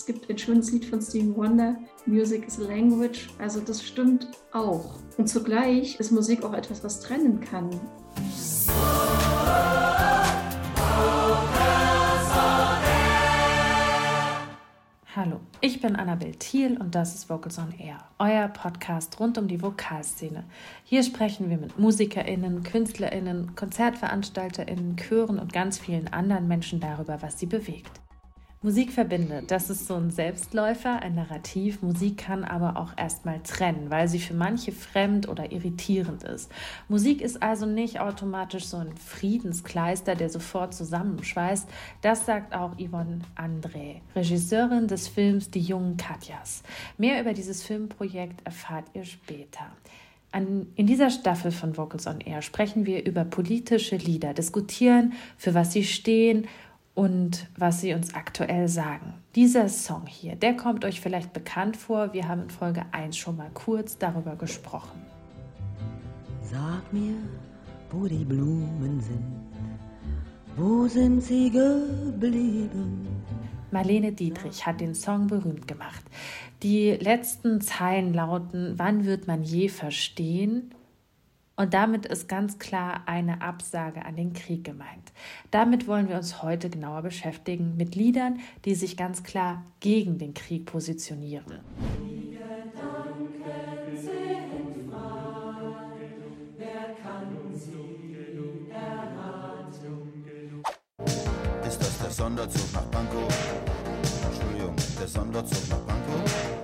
es gibt ein schönes Lied von Stevie Wonder, Music is a Language. Also das stimmt auch. Und zugleich ist Musik auch etwas, was trennen kann. Hallo, ich bin Annabel Thiel und das ist Vocals on Air, euer Podcast rund um die Vokalszene. Hier sprechen wir mit MusikerInnen, KünstlerInnen, KonzertveranstalterInnen, Chören und ganz vielen anderen Menschen darüber, was sie bewegt. Musik verbindet, das ist so ein Selbstläufer, ein Narrativ. Musik kann aber auch erstmal trennen, weil sie für manche fremd oder irritierend ist. Musik ist also nicht automatisch so ein Friedenskleister, der sofort zusammenschweißt. Das sagt auch Yvonne André, Regisseurin des Films Die jungen Katjas. Mehr über dieses Filmprojekt erfahrt ihr später. An, in dieser Staffel von Vocals on Air sprechen wir über politische Lieder, diskutieren, für was sie stehen und was sie uns aktuell sagen. Dieser Song hier, der kommt euch vielleicht bekannt vor. Wir haben in Folge 1 schon mal kurz darüber gesprochen. Sag mir, wo die Blumen sind, wo sind sie geblieben? Marlene Dietrich hat den Song berühmt gemacht. Die letzten Zeilen lauten, wann wird man je verstehen, und damit ist ganz klar eine Absage an den Krieg gemeint. Damit wollen wir uns heute genauer beschäftigen mit Liedern, die sich ganz klar gegen den Krieg positionieren. Ist das der Sonderzug nach Pankow? Entschuldigung, der Sonderzug nach Pankow?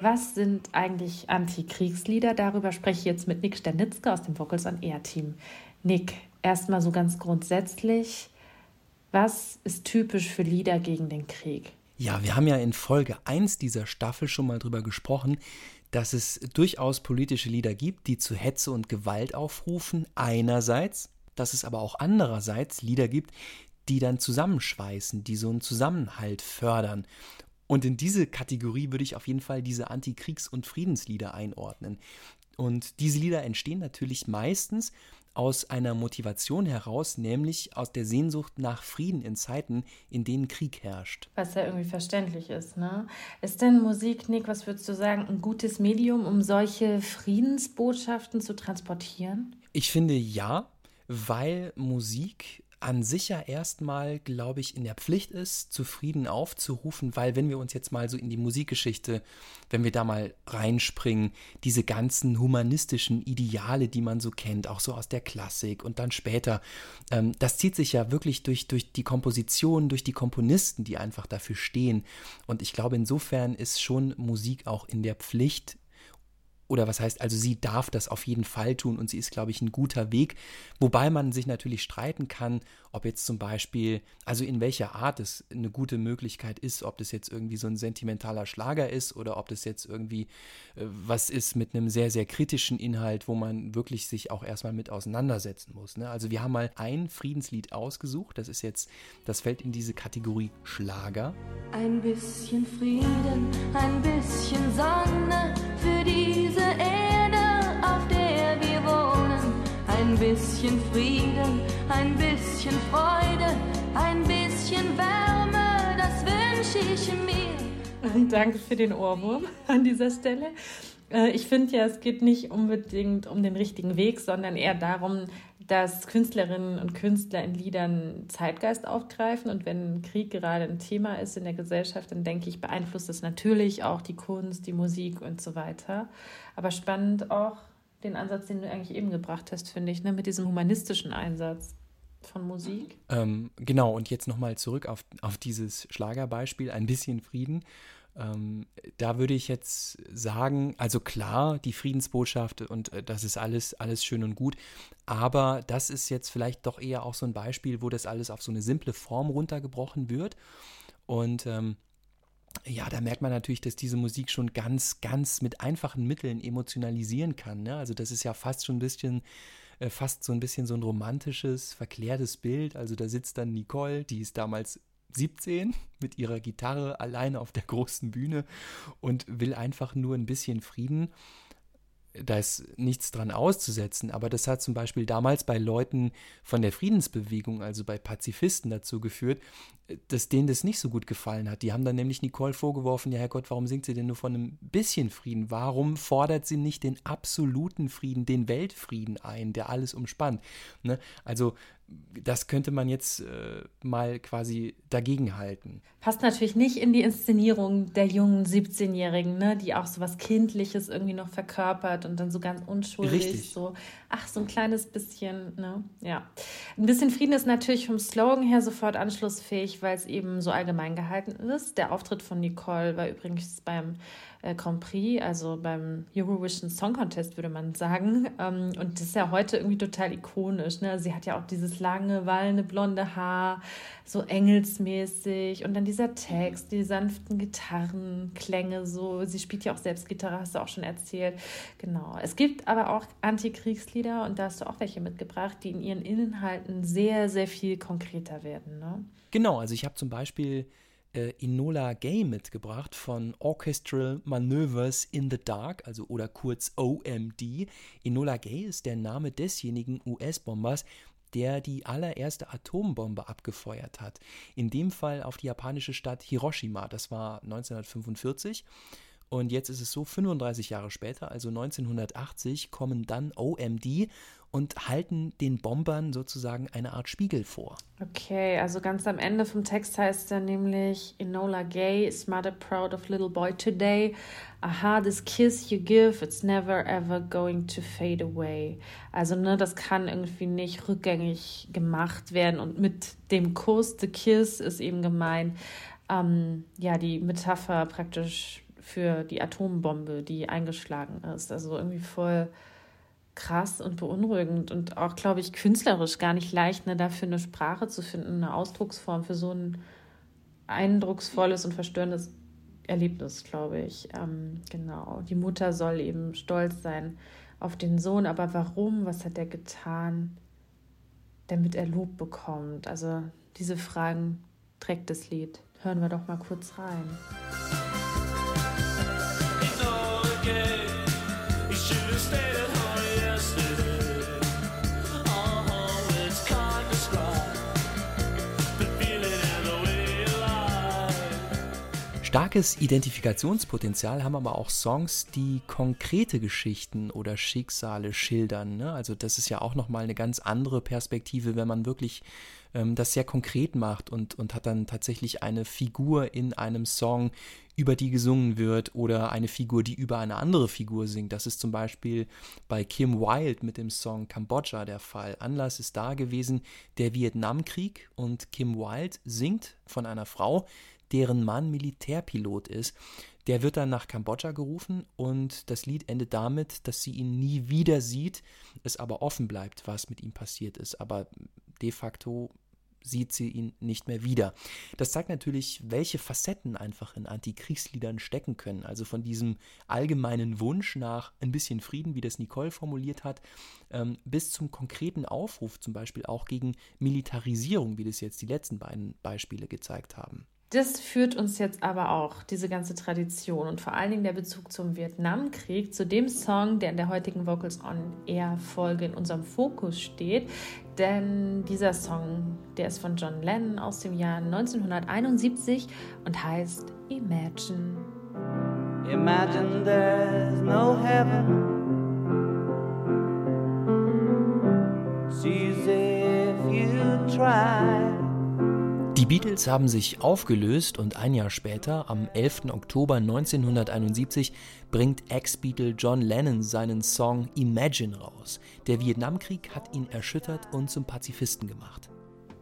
Was sind eigentlich Antikriegslieder? Darüber spreche ich jetzt mit Nick Sternitzke aus dem Vocals on Air Team. Nick, erstmal so ganz grundsätzlich, was ist typisch für Lieder gegen den Krieg? Ja, wir haben ja in Folge 1 dieser Staffel schon mal drüber gesprochen, dass es durchaus politische Lieder gibt, die zu Hetze und Gewalt aufrufen, einerseits, dass es aber auch andererseits Lieder gibt, die dann zusammenschweißen, die so einen Zusammenhalt fördern. Und in diese Kategorie würde ich auf jeden Fall diese Antikriegs- und Friedenslieder einordnen. Und diese Lieder entstehen natürlich meistens aus einer Motivation heraus, nämlich aus der Sehnsucht nach Frieden in Zeiten, in denen Krieg herrscht. Was ja irgendwie verständlich ist, ne? Ist denn Musik, Nick, was würdest du sagen, ein gutes Medium, um solche Friedensbotschaften zu transportieren? Ich finde ja, weil Musik an sich ja erstmal, glaube ich, in der Pflicht ist, zufrieden aufzurufen, weil wenn wir uns jetzt mal so in die Musikgeschichte, wenn wir da mal reinspringen, diese ganzen humanistischen Ideale, die man so kennt, auch so aus der Klassik und dann später, ähm, das zieht sich ja wirklich durch, durch die Komposition, durch die Komponisten, die einfach dafür stehen. Und ich glaube, insofern ist schon Musik auch in der Pflicht, oder was heißt, also sie darf das auf jeden Fall tun und sie ist, glaube ich, ein guter Weg. Wobei man sich natürlich streiten kann, ob jetzt zum Beispiel, also in welcher Art es eine gute Möglichkeit ist, ob das jetzt irgendwie so ein sentimentaler Schlager ist oder ob das jetzt irgendwie äh, was ist mit einem sehr, sehr kritischen Inhalt, wo man wirklich sich auch erstmal mit auseinandersetzen muss. Ne? Also wir haben mal ein Friedenslied ausgesucht, das ist jetzt, das fällt in diese Kategorie Schlager. Ein bisschen Frieden, ein bisschen Sonne für diese diese Erde, auf der wir wohnen. Ein bisschen Frieden, ein bisschen Freude, ein bisschen Wärme, das wünsche ich mir. Danke für den Ohrwurm an dieser Stelle. Äh, ich finde ja, es geht nicht unbedingt um den richtigen Weg, sondern eher darum, dass Künstlerinnen und Künstler in Liedern Zeitgeist aufgreifen. Und wenn Krieg gerade ein Thema ist in der Gesellschaft, dann denke ich, beeinflusst das natürlich auch die Kunst, die Musik und so weiter. Aber spannend auch den Ansatz, den du eigentlich eben gebracht hast, finde ich, ne, mit diesem humanistischen Einsatz von Musik. Ähm, genau, und jetzt nochmal zurück auf, auf dieses Schlagerbeispiel, ein bisschen Frieden. Ähm, da würde ich jetzt sagen, also klar, die Friedensbotschaft und äh, das ist alles, alles schön und gut, aber das ist jetzt vielleicht doch eher auch so ein Beispiel, wo das alles auf so eine simple Form runtergebrochen wird. Und ähm, ja, da merkt man natürlich, dass diese Musik schon ganz, ganz mit einfachen Mitteln emotionalisieren kann. Ne? Also das ist ja fast schon ein bisschen äh, fast so ein bisschen so ein romantisches, verklärtes Bild. Also da sitzt dann Nicole, die ist damals 17 mit ihrer Gitarre alleine auf der großen Bühne und will einfach nur ein bisschen Frieden. da ist nichts dran auszusetzen, aber das hat zum Beispiel damals bei Leuten von der Friedensbewegung, also bei Pazifisten dazu geführt, dass denen das nicht so gut gefallen hat. Die haben dann nämlich Nicole vorgeworfen, ja Herrgott, warum singt sie denn nur von einem bisschen Frieden? Warum fordert sie nicht den absoluten Frieden, den Weltfrieden ein, der alles umspannt? Ne? Also das könnte man jetzt äh, mal quasi dagegenhalten. Passt natürlich nicht in die Inszenierung der jungen 17-Jährigen, ne, die auch so was Kindliches irgendwie noch verkörpert und dann so ganz unschuldig Richtig. so, ach, so ein kleines bisschen, ne, ja. Ein bisschen Frieden ist natürlich vom Slogan her sofort anschlussfähig, weil es eben so allgemein gehalten ist. Der Auftritt von Nicole war übrigens beim äh, Grand Prix, also beim Eurovision Song Contest, würde man sagen. Ähm, und das ist ja heute irgendwie total ikonisch. Ne? Sie hat ja auch dieses lange, wallende, blonde Haar, so engelsmäßig. Und dann dieser Text, die sanften Gitarrenklänge, so. Sie spielt ja auch selbst Gitarre, hast du auch schon erzählt. Genau. Es gibt aber auch Antikriegslieder und da hast du auch welche mitgebracht, die in ihren Inhalten sehr, sehr viel konkreter werden. Ne? Genau, also ich habe zum Beispiel äh, Enola Gay mitgebracht von Orchestral Maneuvers in the Dark, also oder kurz OMD. Enola Gay ist der Name desjenigen US-Bombers, der die allererste Atombombe abgefeuert hat. In dem Fall auf die japanische Stadt Hiroshima. Das war 1945. Und jetzt ist es so, 35 Jahre später, also 1980, kommen dann OMD und halten den Bombern sozusagen eine Art Spiegel vor. Okay, also ganz am Ende vom Text heißt er nämlich Enola Gay, smarter proud of little boy today. Aha, this kiss you give, it's never ever going to fade away. Also, ne, das kann irgendwie nicht rückgängig gemacht werden und mit dem Kuss, the kiss, ist eben gemeint, ähm, ja, die Metapher praktisch für die Atombombe, die eingeschlagen ist. Also irgendwie voll krass und beunruhigend und auch, glaube ich, künstlerisch gar nicht leicht, ne, dafür eine Sprache zu finden, eine Ausdrucksform für so ein eindrucksvolles und verstörendes Erlebnis, glaube ich. Ähm, genau. Die Mutter soll eben stolz sein auf den Sohn, aber warum? Was hat er getan, damit er Lob bekommt? Also diese Fragen trägt das Lied. Hören wir doch mal kurz rein. Starkes Identifikationspotenzial haben aber auch Songs, die konkrete Geschichten oder Schicksale schildern. Ne? Also das ist ja auch nochmal eine ganz andere Perspektive, wenn man wirklich ähm, das sehr konkret macht und, und hat dann tatsächlich eine Figur in einem Song, über die gesungen wird oder eine Figur, die über eine andere Figur singt. Das ist zum Beispiel bei Kim Wilde mit dem Song Kambodscha der Fall. Anlass ist da gewesen der Vietnamkrieg und Kim Wilde singt von einer Frau, deren Mann Militärpilot ist. Der wird dann nach Kambodscha gerufen und das Lied endet damit, dass sie ihn nie wieder sieht, es aber offen bleibt, was mit ihm passiert ist. Aber de facto sieht sie ihn nicht mehr wieder. Das zeigt natürlich, welche Facetten einfach in Antikriegsliedern stecken können. Also von diesem allgemeinen Wunsch nach ein bisschen Frieden, wie das Nicole formuliert hat, ähm, bis zum konkreten Aufruf zum Beispiel auch gegen Militarisierung, wie das jetzt die letzten beiden Beispiele gezeigt haben. Das führt uns jetzt aber auch, diese ganze Tradition und vor allen Dingen der Bezug zum Vietnamkrieg, zu dem Song, der in der heutigen Vocals on Air Folge in unserem Fokus steht. Denn dieser Song, der ist von John Lennon aus dem Jahr 1971 und heißt Imagine. Imagine there's no heaven. See if you try. Die Beatles haben sich aufgelöst und ein Jahr später, am 11. Oktober 1971, bringt Ex-Beatle John Lennon seinen Song Imagine raus. Der Vietnamkrieg hat ihn erschüttert und zum Pazifisten gemacht.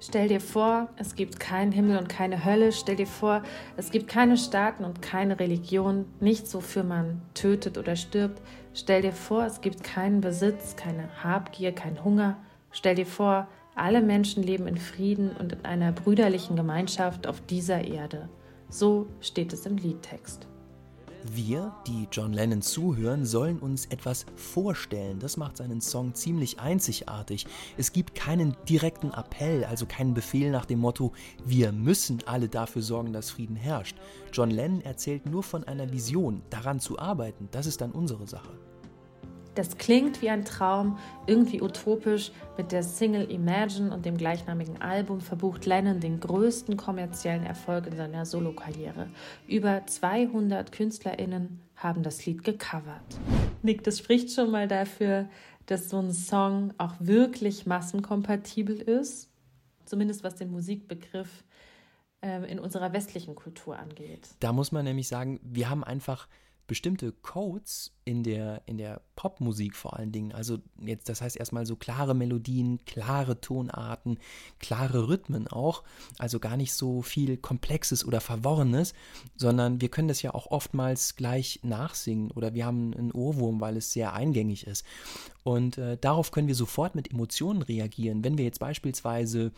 Stell dir vor, es gibt keinen Himmel und keine Hölle. Stell dir vor, es gibt keine Staaten und keine Religion, nichts, wofür man tötet oder stirbt. Stell dir vor, es gibt keinen Besitz, keine Habgier, keinen Hunger. Stell dir vor, alle Menschen leben in Frieden und in einer brüderlichen Gemeinschaft auf dieser Erde. So steht es im Liedtext. Wir, die John Lennon zuhören, sollen uns etwas vorstellen. Das macht seinen Song ziemlich einzigartig. Es gibt keinen direkten Appell, also keinen Befehl nach dem Motto, wir müssen alle dafür sorgen, dass Frieden herrscht. John Lennon erzählt nur von einer Vision. Daran zu arbeiten, das ist dann unsere Sache. Das klingt wie ein Traum, irgendwie utopisch. Mit der Single Imagine und dem gleichnamigen Album verbucht Lennon den größten kommerziellen Erfolg in seiner Solokarriere. Über 200 KünstlerInnen haben das Lied gecovert. Nick, das spricht schon mal dafür, dass so ein Song auch wirklich massenkompatibel ist. Zumindest was den Musikbegriff äh, in unserer westlichen Kultur angeht. Da muss man nämlich sagen, wir haben einfach bestimmte Codes in der, in der Popmusik vor allen Dingen. Also jetzt, das heißt erstmal so klare Melodien, klare Tonarten, klare Rhythmen auch. Also gar nicht so viel Komplexes oder Verworrenes, sondern wir können das ja auch oftmals gleich nachsingen oder wir haben einen Ohrwurm, weil es sehr eingängig ist. Und äh, darauf können wir sofort mit Emotionen reagieren. Wenn wir jetzt beispielsweise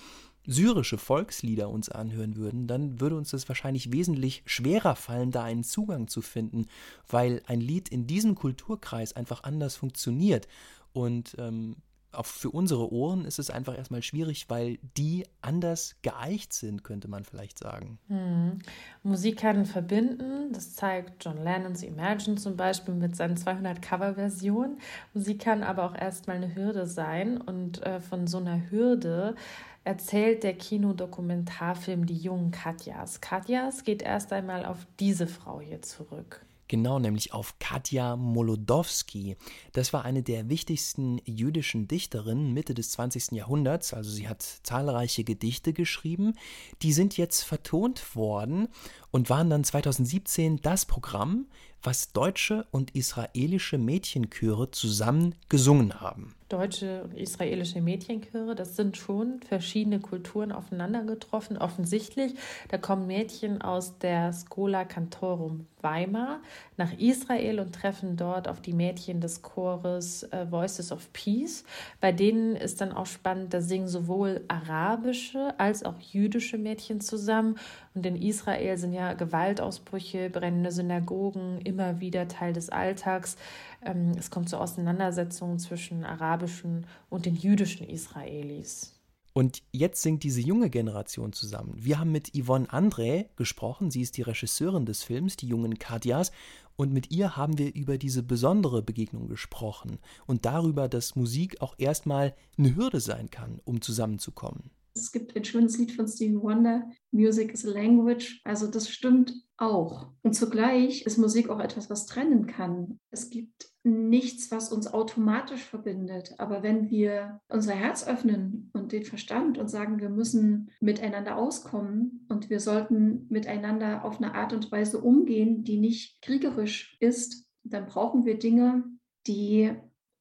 syrische Volkslieder uns anhören würden, dann würde uns das wahrscheinlich wesentlich schwerer fallen, da einen Zugang zu finden, weil ein Lied in diesem Kulturkreis einfach anders funktioniert. Und ähm, auch für unsere Ohren ist es einfach erstmal schwierig, weil die anders geeicht sind, könnte man vielleicht sagen. Hm. Musik kann verbinden, das zeigt John Lennons Imagine zum Beispiel mit seinen 200 Coverversionen. Musik kann aber auch erstmal eine Hürde sein und äh, von so einer Hürde erzählt der Kinodokumentarfilm Die jungen Katjas. Katjas geht erst einmal auf diese Frau hier zurück. Genau, nämlich auf Katja Molodowski. Das war eine der wichtigsten jüdischen Dichterinnen Mitte des 20. Jahrhunderts. Also sie hat zahlreiche Gedichte geschrieben. Die sind jetzt vertont worden und waren dann 2017 das Programm, was deutsche und israelische Mädchenchöre zusammen gesungen haben deutsche und israelische Mädchenchöre. Das sind schon verschiedene Kulturen aufeinander getroffen, offensichtlich. Da kommen Mädchen aus der Schola Cantorum Weimar nach Israel und treffen dort auf die Mädchen des Chores äh, Voices of Peace. Bei denen ist dann auch spannend, da singen sowohl arabische als auch jüdische Mädchen zusammen. Und in Israel sind ja Gewaltausbrüche, brennende Synagogen immer wieder Teil des Alltags. Ähm, es kommt zu Auseinandersetzungen zwischen arabischen und den jüdischen Israelis. Und jetzt singt diese junge Generation zusammen. Wir haben mit Yvonne André gesprochen. Sie ist die Regisseurin des Films, die jungen Kadias. Und mit ihr haben wir über diese besondere Begegnung gesprochen und darüber, dass Musik auch erstmal eine Hürde sein kann, um zusammenzukommen. Es gibt ein schönes Lied von Stevie Wonder, Music is a Language. Also das stimmt auch. Und zugleich ist Musik auch etwas, was trennen kann. Es gibt nichts, was uns automatisch verbindet. Aber wenn wir unser Herz öffnen und den Verstand und sagen, wir müssen miteinander auskommen und wir sollten miteinander auf eine Art und Weise umgehen, die nicht kriegerisch ist, dann brauchen wir Dinge, die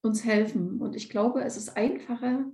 uns helfen. Und ich glaube, es ist einfacher,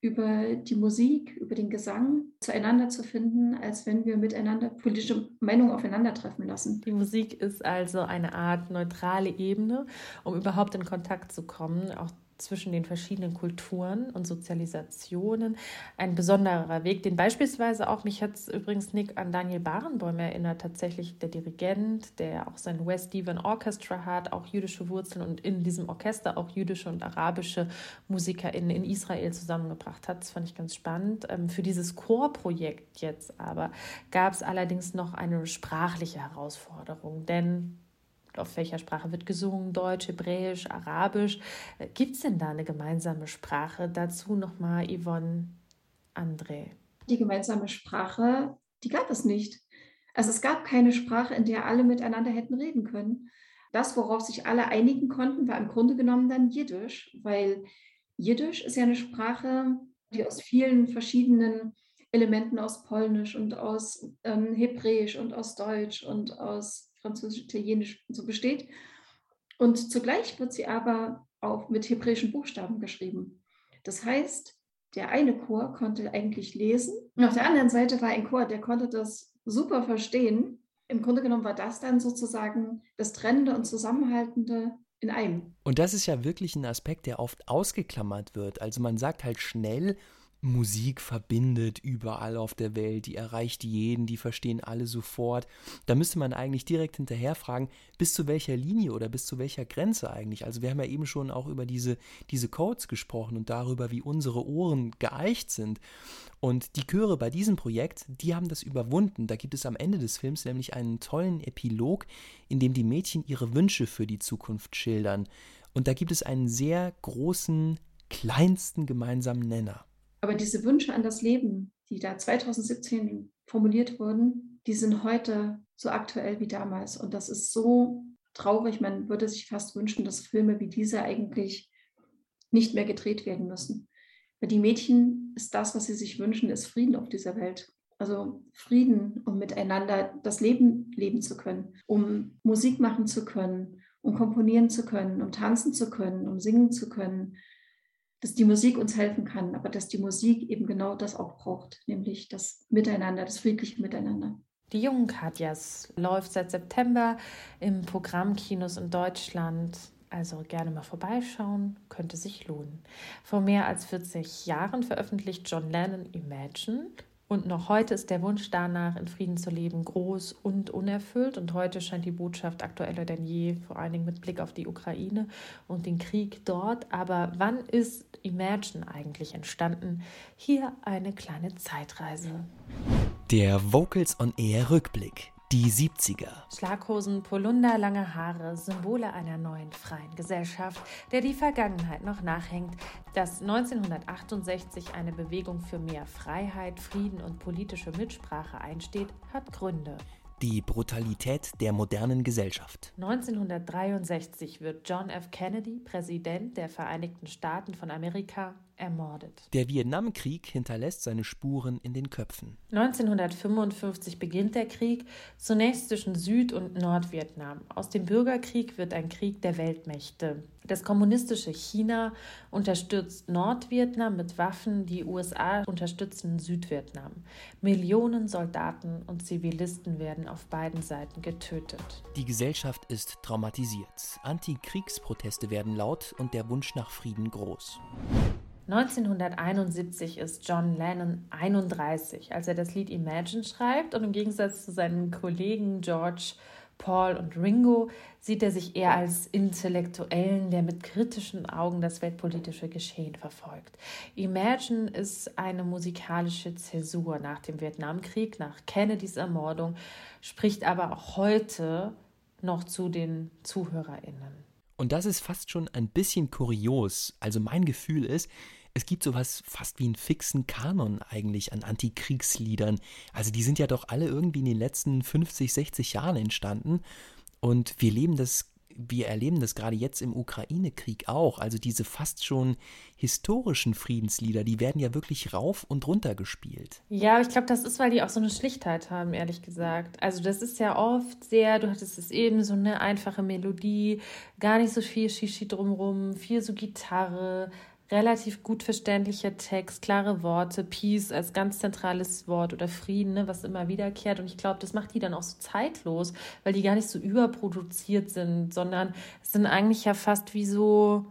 über die Musik, über den Gesang zueinander zu finden, als wenn wir miteinander politische Meinungen aufeinandertreffen lassen. Die Musik ist also eine Art neutrale Ebene, um überhaupt in Kontakt zu kommen, auch zwischen den verschiedenen Kulturen und Sozialisationen ein besonderer Weg, den beispielsweise auch, mich hat übrigens Nick an Daniel Barenboim erinnert, tatsächlich der Dirigent, der auch sein West Stephen Orchestra hat, auch jüdische Wurzeln und in diesem Orchester auch jüdische und arabische MusikerInnen in Israel zusammengebracht hat. Das fand ich ganz spannend. Ähm, für dieses Chorprojekt jetzt aber gab es allerdings noch eine sprachliche Herausforderung, denn auf welcher Sprache wird gesungen? Deutsch, Hebräisch, Arabisch. Äh, Gibt es denn da eine gemeinsame Sprache? Dazu nochmal Yvonne André. Die gemeinsame Sprache, die gab es nicht. Also es gab keine Sprache, in der alle miteinander hätten reden können. Das, worauf sich alle einigen konnten, war im Grunde genommen dann Jiddisch, weil Jiddisch ist ja eine Sprache, die aus vielen verschiedenen Elementen aus Polnisch und aus ähm, Hebräisch und aus Deutsch und aus Französisch, Italienisch so besteht. Und zugleich wird sie aber auch mit hebräischen Buchstaben geschrieben. Das heißt, der eine Chor konnte eigentlich lesen und auf der anderen Seite war ein Chor, der konnte das super verstehen. Im Grunde genommen war das dann sozusagen das Trennende und Zusammenhaltende in einem. Und das ist ja wirklich ein Aspekt, der oft ausgeklammert wird. Also man sagt halt schnell, Musik verbindet überall auf der Welt, die erreicht jeden, die verstehen alle sofort. Da müsste man eigentlich direkt hinterher fragen, bis zu welcher Linie oder bis zu welcher Grenze eigentlich. Also wir haben ja eben schon auch über diese, diese Codes gesprochen und darüber, wie unsere Ohren geeicht sind. Und die Chöre bei diesem Projekt, die haben das überwunden. Da gibt es am Ende des Films nämlich einen tollen Epilog, in dem die Mädchen ihre Wünsche für die Zukunft schildern. Und da gibt es einen sehr großen, kleinsten gemeinsamen Nenner. Aber diese Wünsche an das Leben, die da 2017 formuliert wurden, die sind heute so aktuell wie damals. Und das ist so traurig. Man würde sich fast wünschen, dass Filme wie diese eigentlich nicht mehr gedreht werden müssen. Weil die Mädchen ist das, was sie sich wünschen, ist Frieden auf dieser Welt. Also Frieden, um miteinander das Leben leben zu können, um Musik machen zu können, um komponieren zu können, um tanzen zu können, um singen zu können, dass die Musik uns helfen kann, aber dass die Musik eben genau das auch braucht, nämlich das Miteinander, das friedliche Miteinander. Die jungen Katjas läuft seit September im Programm Kinos in Deutschland. Also gerne mal vorbeischauen, könnte sich lohnen. Vor mehr als 40 Jahren veröffentlicht John Lennon Imagine und noch heute ist der Wunsch danach, in Frieden zu leben, groß und unerfüllt. Und heute scheint die Botschaft aktueller denn je, vor allen Dingen mit Blick auf die Ukraine und den Krieg dort. Aber wann ist Imagine eigentlich entstanden? Hier eine kleine Zeitreise. Der Vocals on Air Rückblick. Die 70er. Schlaghosen, Polunder, lange Haare, Symbole einer neuen freien Gesellschaft, der die Vergangenheit noch nachhängt. Dass 1968 eine Bewegung für mehr Freiheit, Frieden und politische Mitsprache einsteht, hat Gründe. Die Brutalität der modernen Gesellschaft. 1963 wird John F. Kennedy, Präsident der Vereinigten Staaten von Amerika, ermordet. Der Vietnamkrieg hinterlässt seine Spuren in den Köpfen. 1955 beginnt der Krieg, zunächst zwischen Süd- und Nordvietnam. Aus dem Bürgerkrieg wird ein Krieg der Weltmächte. Das kommunistische China unterstützt Nordvietnam mit Waffen, die USA unterstützen Südvietnam. Millionen Soldaten und Zivilisten werden auf beiden Seiten getötet. Die Gesellschaft ist traumatisiert. Antikriegsproteste werden laut und der Wunsch nach Frieden groß. 1971 ist John Lennon 31, als er das Lied Imagine schreibt und im Gegensatz zu seinen Kollegen George, Paul und Ringo sieht er sich eher als Intellektuellen, der mit kritischen Augen das weltpolitische Geschehen verfolgt. Imagine ist eine musikalische Zäsur nach dem Vietnamkrieg, nach Kennedys Ermordung, spricht aber auch heute noch zu den ZuhörerInnen. Und das ist fast schon ein bisschen kurios. Also mein Gefühl ist, es gibt sowas fast wie einen fixen Kanon eigentlich an Antikriegsliedern. Also die sind ja doch alle irgendwie in den letzten 50, 60 Jahren entstanden. Und wir leben das, wir erleben das gerade jetzt im Ukraine-Krieg auch. Also diese fast schon historischen Friedenslieder, die werden ja wirklich rauf und runter gespielt. Ja, ich glaube, das ist, weil die auch so eine Schlichtheit haben, ehrlich gesagt. Also das ist ja oft sehr, du hattest es eben, so eine einfache Melodie, gar nicht so viel Shishi drumrum, viel so Gitarre, relativ gut verständlicher Text, klare Worte, Peace als ganz zentrales Wort oder Frieden, ne, was immer wiederkehrt. Und ich glaube, das macht die dann auch so zeitlos, weil die gar nicht so überproduziert sind, sondern sind eigentlich ja fast wie so,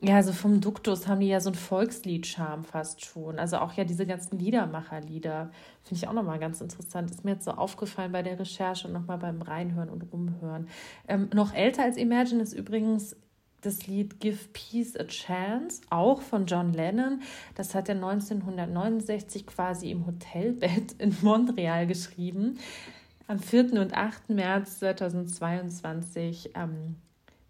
ja, also vom Duktus haben die ja so ein Volkslied-Charme fast schon. Also auch ja diese ganzen Liedermacherlieder. Finde ich auch nochmal ganz interessant. Ist mir jetzt so aufgefallen bei der Recherche und nochmal beim Reinhören und Rumhören. Ähm, noch älter als Imagine ist übrigens das Lied Give Peace a Chance, auch von John Lennon. Das hat er 1969 quasi im Hotelbett in Montreal geschrieben. Am 4. und 8. März 2022 ähm,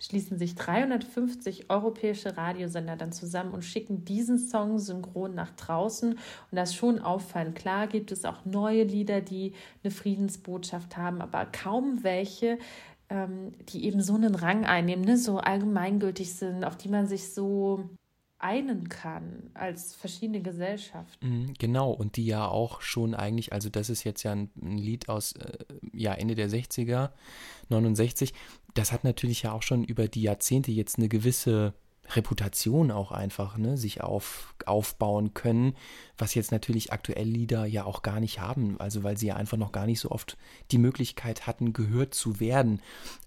schließen sich 350 europäische Radiosender dann zusammen und schicken diesen Song synchron nach draußen. Und das ist schon auffallend. Klar gibt es auch neue Lieder, die eine Friedensbotschaft haben, aber kaum welche, ähm, die eben so einen Rang einnehmen, ne, so allgemeingültig sind, auf die man sich so einen kann als verschiedene Gesellschaften. Mhm, genau, und die ja auch schon eigentlich, also das ist jetzt ja ein, ein Lied aus äh, ja, Ende der 60er, 69, das hat natürlich ja auch schon über die Jahrzehnte jetzt eine gewisse Reputation auch einfach, ne, sich auf, aufbauen können, was jetzt natürlich aktuell Lieder ja auch gar nicht haben, also weil sie ja einfach noch gar nicht so oft die Möglichkeit hatten, gehört zu werden.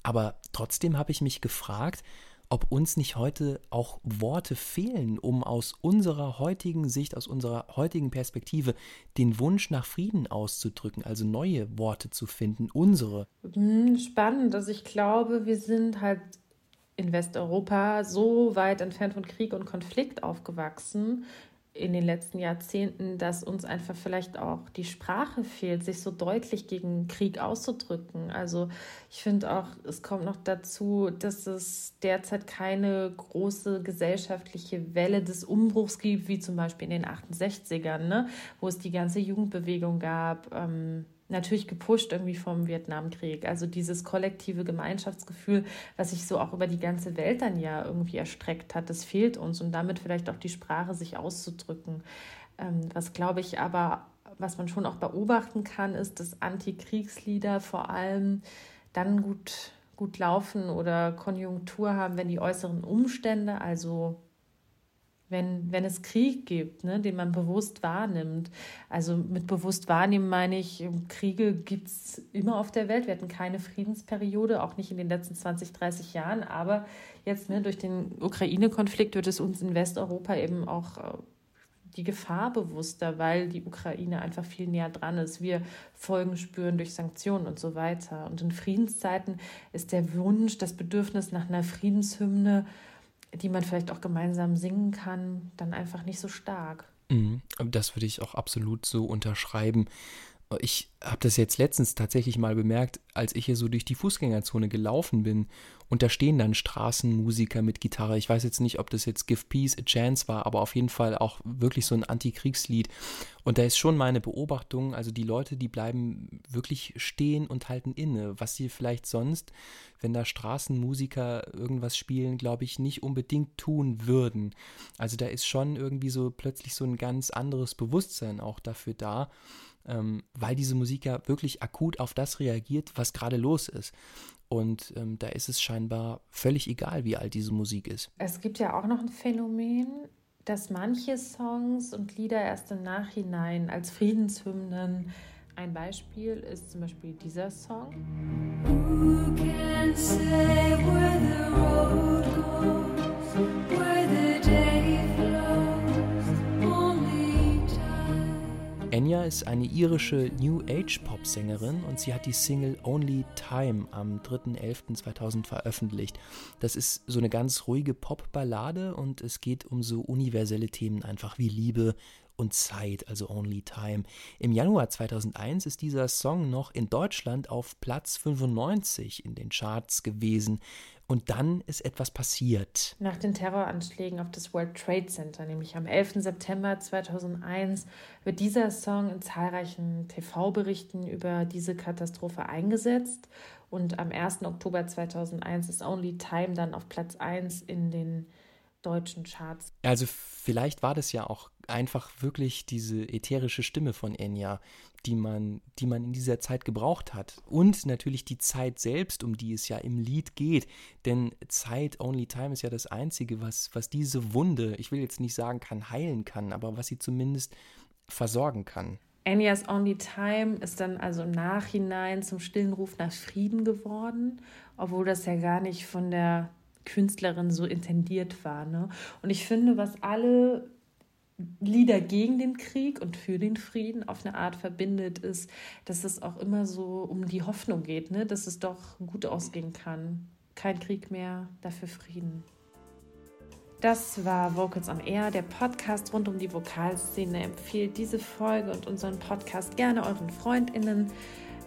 Aber trotzdem habe ich mich gefragt, ob uns nicht heute auch Worte fehlen, um aus unserer heutigen Sicht, aus unserer heutigen Perspektive den Wunsch nach Frieden auszudrücken, also neue Worte zu finden, unsere. Hm, spannend, also ich glaube, wir sind halt in Westeuropa so weit entfernt von Krieg und Konflikt aufgewachsen, in den letzten Jahrzehnten, dass uns einfach vielleicht auch die Sprache fehlt, sich so deutlich gegen Krieg auszudrücken. Also ich finde auch, es kommt noch dazu, dass es derzeit keine große gesellschaftliche Welle des Umbruchs gibt, wie zum Beispiel in den 68ern, ne? wo es die ganze Jugendbewegung gab. Ähm, natürlich gepusht irgendwie vom Vietnamkrieg. Also dieses kollektive Gemeinschaftsgefühl, was sich so auch über die ganze Welt dann ja irgendwie erstreckt hat, das fehlt uns und damit vielleicht auch die Sprache sich auszudrücken. Ähm, was glaube ich aber, was man schon auch beobachten kann, ist, dass Antikriegslieder vor allem dann gut gut laufen oder Konjunktur haben, wenn die äußeren Umstände, also wenn, wenn es Krieg gibt, ne, den man bewusst wahrnimmt. Also mit bewusst wahrnehmen meine ich, Kriege gibt es immer auf der Welt. Wir hatten keine Friedensperiode, auch nicht in den letzten 20, 30 Jahren. Aber jetzt ne, durch den Ukraine-Konflikt wird es uns in Westeuropa eben auch äh, die Gefahr bewusster, weil die Ukraine einfach viel näher dran ist. Wir Folgen spüren durch Sanktionen und so weiter. Und in Friedenszeiten ist der Wunsch, das Bedürfnis nach einer Friedenshymne, die man vielleicht auch gemeinsam singen kann, dann einfach nicht so stark. Mhm. Das würde ich auch absolut so unterschreiben. Ich habe das jetzt letztens tatsächlich mal bemerkt, als ich hier so durch die Fußgängerzone gelaufen bin und da stehen dann Straßenmusiker mit Gitarre. Ich weiß jetzt nicht, ob das jetzt Give Peace a Chance war, aber auf jeden Fall auch wirklich so ein Antikriegslied. Und da ist schon meine Beobachtung, also die Leute, die bleiben wirklich stehen und halten inne, was sie vielleicht sonst, wenn da Straßenmusiker irgendwas spielen, glaube ich, nicht unbedingt tun würden. Also da ist schon irgendwie so plötzlich so ein ganz anderes Bewusstsein auch dafür da ähm, weil diese Musik ja wirklich akut auf das reagiert, was gerade los ist. Und ähm, da ist es scheinbar völlig egal, wie alt diese Musik ist. Es gibt ja auch noch ein Phänomen, dass manche Songs und Lieder erst im Nachhinein als Friedenshymnen ein Beispiel ist zum Beispiel dieser Song. Who can say where the road Enya ist eine irische New Age Pop-Sängerin und sie hat die Single Only Time am 3.11.2000 veröffentlicht. Das ist so eine ganz ruhige Pop-Ballade und es geht um so universelle Themen einfach wie Liebe, und Zeit, also Only Time. Im Januar 2001 ist dieser Song noch in Deutschland auf Platz 95 in den Charts gewesen. Und dann ist etwas passiert. Nach den Terroranschlägen auf das World Trade Center, nämlich am 11. September 2001, wird dieser Song in zahlreichen TV-Berichten über diese Katastrophe eingesetzt. Und am 1. Oktober 2001 ist Only Time dann auf Platz 1 in den deutschen Charts. Also vielleicht war das ja auch einfach wirklich diese ätherische Stimme von Enya, die man, die man in dieser Zeit gebraucht hat. Und natürlich die Zeit selbst, um die es ja im Lied geht. Denn Zeit, Only Time ist ja das Einzige, was, was diese Wunde, ich will jetzt nicht sagen kann, heilen kann, aber was sie zumindest versorgen kann. Enyas Only Time ist dann also im Nachhinein zum stillen Ruf nach Frieden geworden, obwohl das ja gar nicht von der Künstlerin so intendiert war. Ne? Und ich finde, was alle Lieder gegen den Krieg und für den Frieden auf eine Art verbindet, ist, dass es auch immer so um die Hoffnung geht, ne? dass es doch gut ausgehen kann. Kein Krieg mehr, dafür Frieden. Das war Vocals on Air, der Podcast rund um die Vokalszene. Empfehlt diese Folge und unseren Podcast gerne euren FreundInnen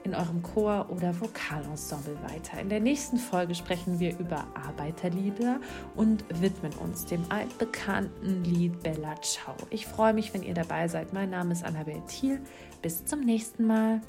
in eurem Chor oder Vokalensemble weiter. In der nächsten Folge sprechen wir über Arbeiterlieder und widmen uns dem altbekannten Lied Bella Ciao. Ich freue mich, wenn ihr dabei seid. Mein Name ist Annabel Thiel. Bis zum nächsten Mal.